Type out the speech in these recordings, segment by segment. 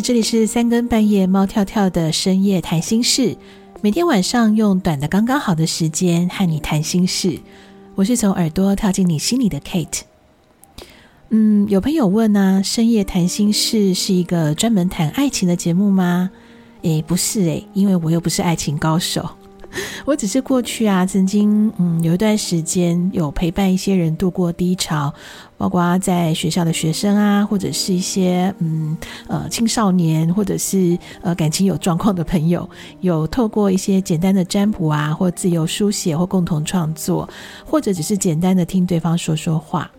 这里是三更半夜猫跳跳的深夜谈心事，每天晚上用短的刚刚好的时间和你谈心事。我是从耳朵跳进你心里的 Kate。嗯，有朋友问呢、深夜谈心事是一个专门谈爱情的节目吗？诶，不是诶，因为我又不是爱情高手。我只是过去啊，曾经嗯有一段时间有陪伴一些人度过低潮，包括在学校的学生啊，或者是一些嗯呃青少年，或者是呃感情有状况的朋友，有透过一些简单的占卜啊，或自由书写，或共同创作，或者只是简单的听对方说说话。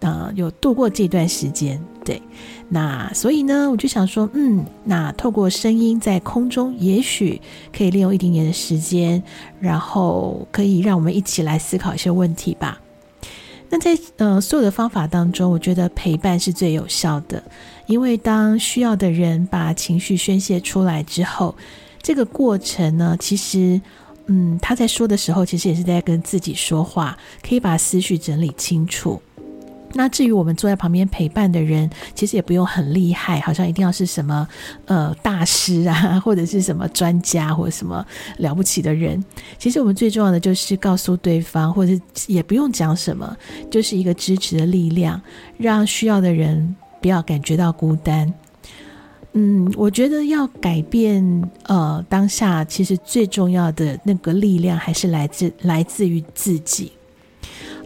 啊、有度过这段时间，对，那所以呢，我就想说，嗯，那透过声音在空中，也许可以利用一点点的时间，然后可以让我们一起来思考一些问题吧。那在呃所有的方法当中，我觉得陪伴是最有效的，因为当需要的人把情绪宣泄出来之后，这个过程呢，其实，嗯，他在说的时候，其实也是在跟自己说话，可以把思绪整理清楚。那至于我们坐在旁边陪伴的人，其实也不用很厉害，好像一定要是什么呃大师啊，或者是什么专家或者什么了不起的人。其实我们最重要的就是告诉对方，或者也不用讲什么，就是一个支持的力量，让需要的人不要感觉到孤单。嗯，我觉得要改变呃当下，其实最重要的那个力量还是来自来自于自己。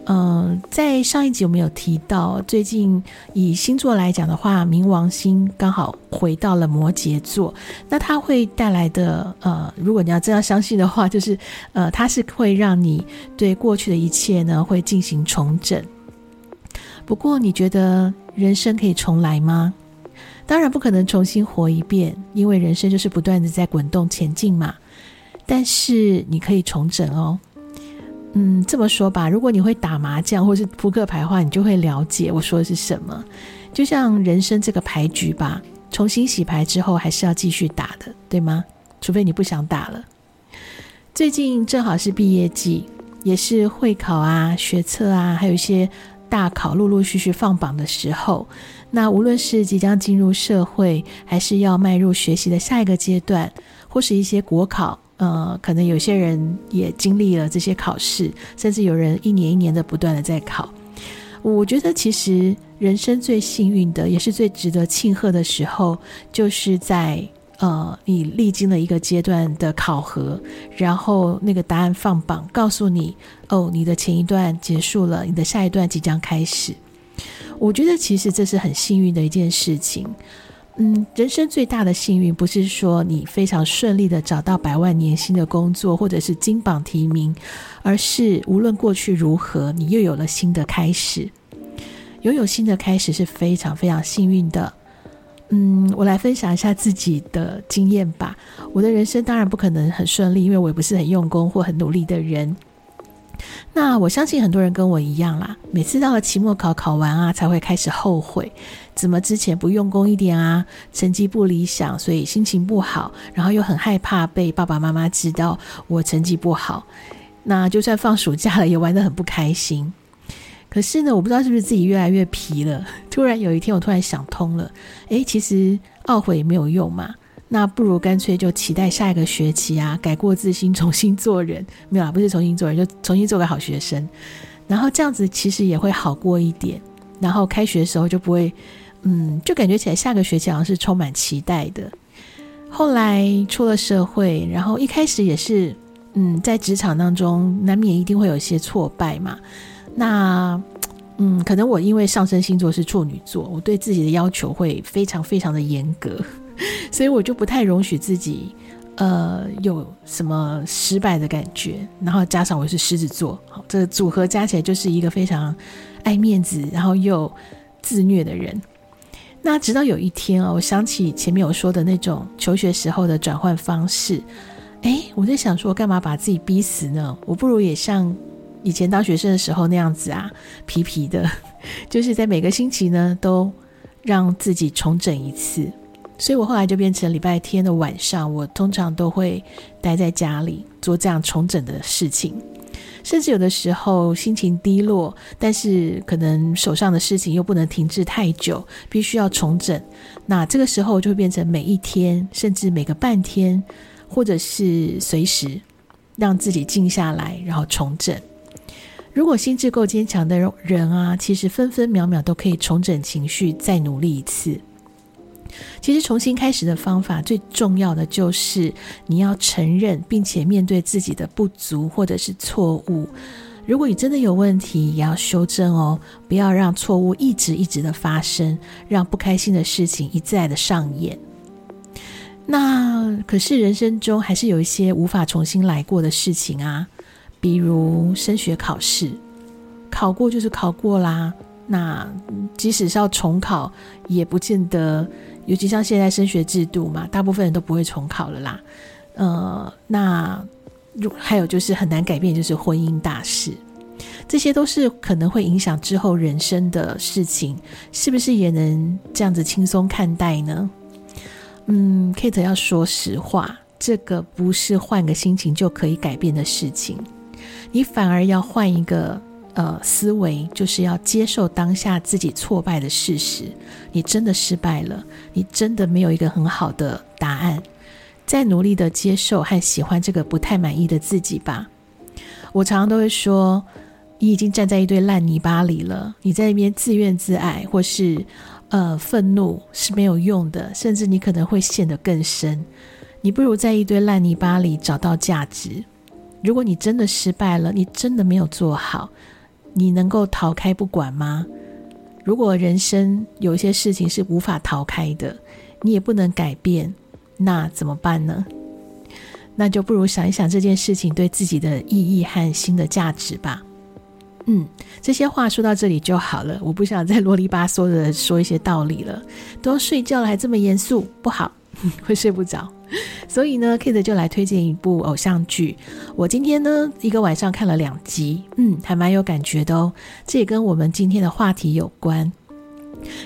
嗯、在上一集我们有提到，最近以星座来讲的话，冥王星刚好回到了摩羯座，那它会带来的呃，如果你要这样相信的话，就是呃，它是会让你对过去的一切呢会进行重整。不过，你觉得人生可以重来吗？当然不可能重新活一遍，因为人生就是不断的在滚动前进嘛。但是你可以重整哦。嗯，这么说吧，如果你会打麻将或是扑克牌的话，你就会了解我说的是什么。就像人生这个牌局吧，重新洗牌之后还是要继续打的，对吗？除非你不想打了。最近正好是毕业季，也是会考啊、学测啊，还有一些大考陆陆续续放榜的时候。那无论是即将进入社会，还是要迈入学习的下一个阶段，或是一些国考。呃，可能有些人也经历了这些考试，甚至有人一年一年的不断的在考。我觉得其实人生最幸运的，也是最值得庆贺的时候，就是在呃你历经了一个阶段的考核，然后那个答案放榜，告诉你哦，你的前一段结束了，你的下一段即将开始。我觉得其实这是很幸运的一件事情。嗯，人生最大的幸运不是说你非常顺利的找到百万年薪的工作，或者是金榜题名，而是无论过去如何，你又有了新的开始。拥有新的开始是非常非常幸运的。嗯，我来分享一下自己的经验吧。我的人生当然不可能很顺利，因为我也不是很用功或很努力的人。那我相信很多人跟我一样啦，每次到了期末考考完啊，才会开始后悔，怎么之前不用功一点啊？成绩不理想，所以心情不好，然后又很害怕被爸爸妈妈知道我成绩不好。那就算放暑假了，也玩得很不开心。可是呢，我不知道是不是自己越来越皮了。突然有一天，我突然想通了，诶，其实懊悔也没有用嘛。那不如干脆就期待下一个学期啊，改过自新，重新做人。没有啊，不是重新做人，就重新做个好学生。然后这样子其实也会好过一点。然后开学的时候就不会，嗯，就感觉起来下个学期好像是充满期待的。后来出了社会，然后一开始也是，嗯，在职场当中难免一定会有一些挫败嘛。那，嗯，可能我因为上升星座是处女座，我对自己的要求会非常非常的严格。所以我就不太容许自己，呃，有什么失败的感觉。然后加上我是狮子座，好，这个组合加起来就是一个非常爱面子，然后又自虐的人。那直到有一天啊，我想起前面我说的那种求学时候的转换方式，哎，我在想说，干嘛把自己逼死呢？我不如也像以前当学生的时候那样子啊，皮皮的，就是在每个星期呢，都让自己重整一次。所以我后来就变成礼拜天的晚上，我通常都会待在家里做这样重整的事情。甚至有的时候心情低落，但是可能手上的事情又不能停滞太久，必须要重整。那这个时候就会变成每一天，甚至每个半天，或者是随时让自己静下来，然后重整。如果心智够坚强的人啊，其实分分秒秒都可以重整情绪，再努力一次。其实重新开始的方法，最重要的就是你要承认，并且面对自己的不足或者是错误。如果你真的有问题，也要修正哦，不要让错误一直一直的发生，让不开心的事情一再的上演。那可是人生中还是有一些无法重新来过的事情啊，比如升学考试，考过就是考过啦。那即使是要重考，也不见得。尤其像现在升学制度嘛，大部分人都不会重考了啦。呃，那还有就是很难改变，就是婚姻大事，这些都是可能会影响之后人生的事情，是不是也能这样子轻松看待呢？嗯，Kate 要说实话，这个不是换个心情就可以改变的事情，你反而要换一个。呃，思维就是要接受当下自己挫败的事实。你真的失败了，你真的没有一个很好的答案。再努力的接受和喜欢这个不太满意的自己吧。我常常都会说，你已经站在一堆烂泥巴里了，你在那边自怨自艾或是呃愤怒是没有用的，甚至你可能会陷得更深。你不如在一堆烂泥巴里找到价值。如果你真的失败了，你真的没有做好。你能够逃开不管吗？如果人生有一些事情是无法逃开的，你也不能改变，那怎么办呢？那就不如想一想这件事情对自己的意义和新的价值吧。嗯，这些话说到这里就好了，我不想再啰里吧嗦的说一些道理了。都睡觉了，还这么严肃，不好，会睡不着。所以呢，Kate 就来推荐一部偶像剧。我今天呢，一个晚上看了两集，嗯，还蛮有感觉的哦。这也跟我们今天的话题有关。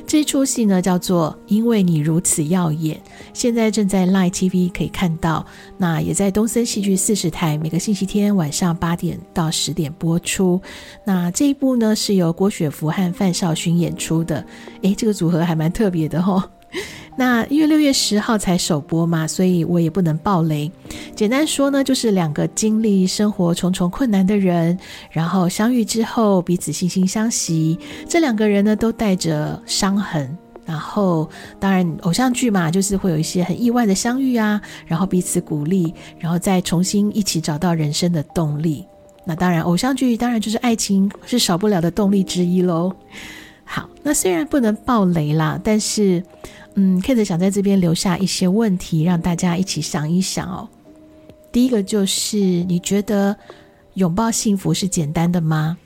这一出戏呢，叫做《因为你如此耀眼》，现在正在 Line TV 可以看到，那也在东森戏剧四十台，每个星期天晚上八点到十点播出。那这一部呢，是由郭雪芙和范少勋演出的。诶，这个组合还蛮特别的哦。那因为六月十号才首播嘛，所以我也不能爆雷。简单说呢，就是两个经历生活重重困难的人，然后相遇之后彼此惺惺相惜。这两个人呢，都带着伤痕。然后当然偶像剧嘛，就是会有一些很意外的相遇啊，然后彼此鼓励，然后再重新一起找到人生的动力。那当然偶像剧当然就是爱情是少不了的动力之一喽。好，那虽然不能爆雷啦，但是。嗯，Kate 想在这边留下一些问题，让大家一起想一想哦。第一个就是，你觉得拥抱幸福是简单的吗？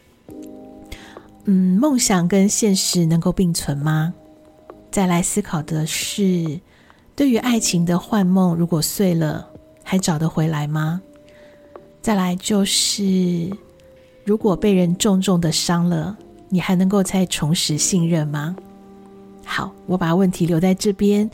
嗯，梦想跟现实能够并存吗？再来思考的是，对于爱情的幻梦，如果碎了，还找得回来吗？再来就是，如果被人重重的伤了，你还能够再重拾信任吗？好，我把问题留在这边，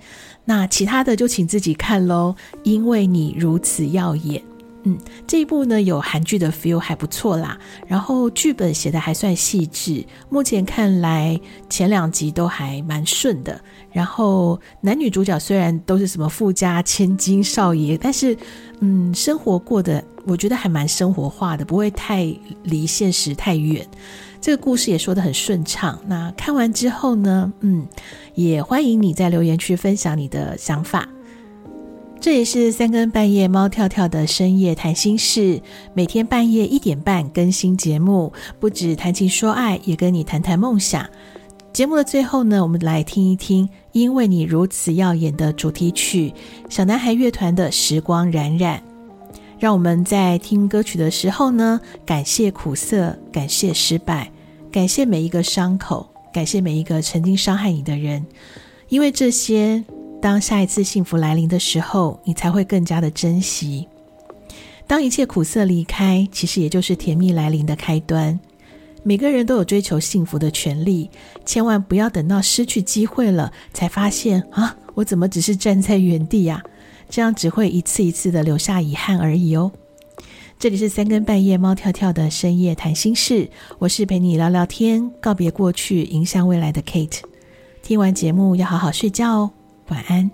那其他的就请自己看喽。因为你如此耀眼，嗯，这一部呢有韩剧的 feel 还不错啦，然后剧本写得还算细致，目前看来前两集都还蛮顺的。然后男女主角虽然都是什么富家千金少爷，但是嗯，生活过得我觉得还蛮生活化的，不会太离现实太远。这个故事也说得很顺畅。那看完之后呢，嗯，也欢迎你在留言区分享你的想法。这也是三更半夜猫跳跳的深夜谈心事，每天半夜一点半更新节目，不止谈情说爱，也跟你谈谈梦想。节目的最后呢，我们来听一听《因为你如此耀眼》的主题曲，小男孩乐团的《时光冉冉》。让我们在听歌曲的时候呢，感谢苦涩，感谢失败，感谢每一个伤口，感谢每一个曾经伤害你的人，因为这些，当下一次幸福来临的时候，你才会更加的珍惜。当一切苦涩离开，其实也就是甜蜜来临的开端。每个人都有追求幸福的权利，千万不要等到失去机会了，才发现啊，我怎么只是站在原地呀？这样只会一次一次的留下遗憾而已哦。这里是三更半夜猫跳跳的深夜谈心事，我是陪你聊聊天、告别过去、迎向未来的 Kate。听完节目要好好睡觉哦，晚安。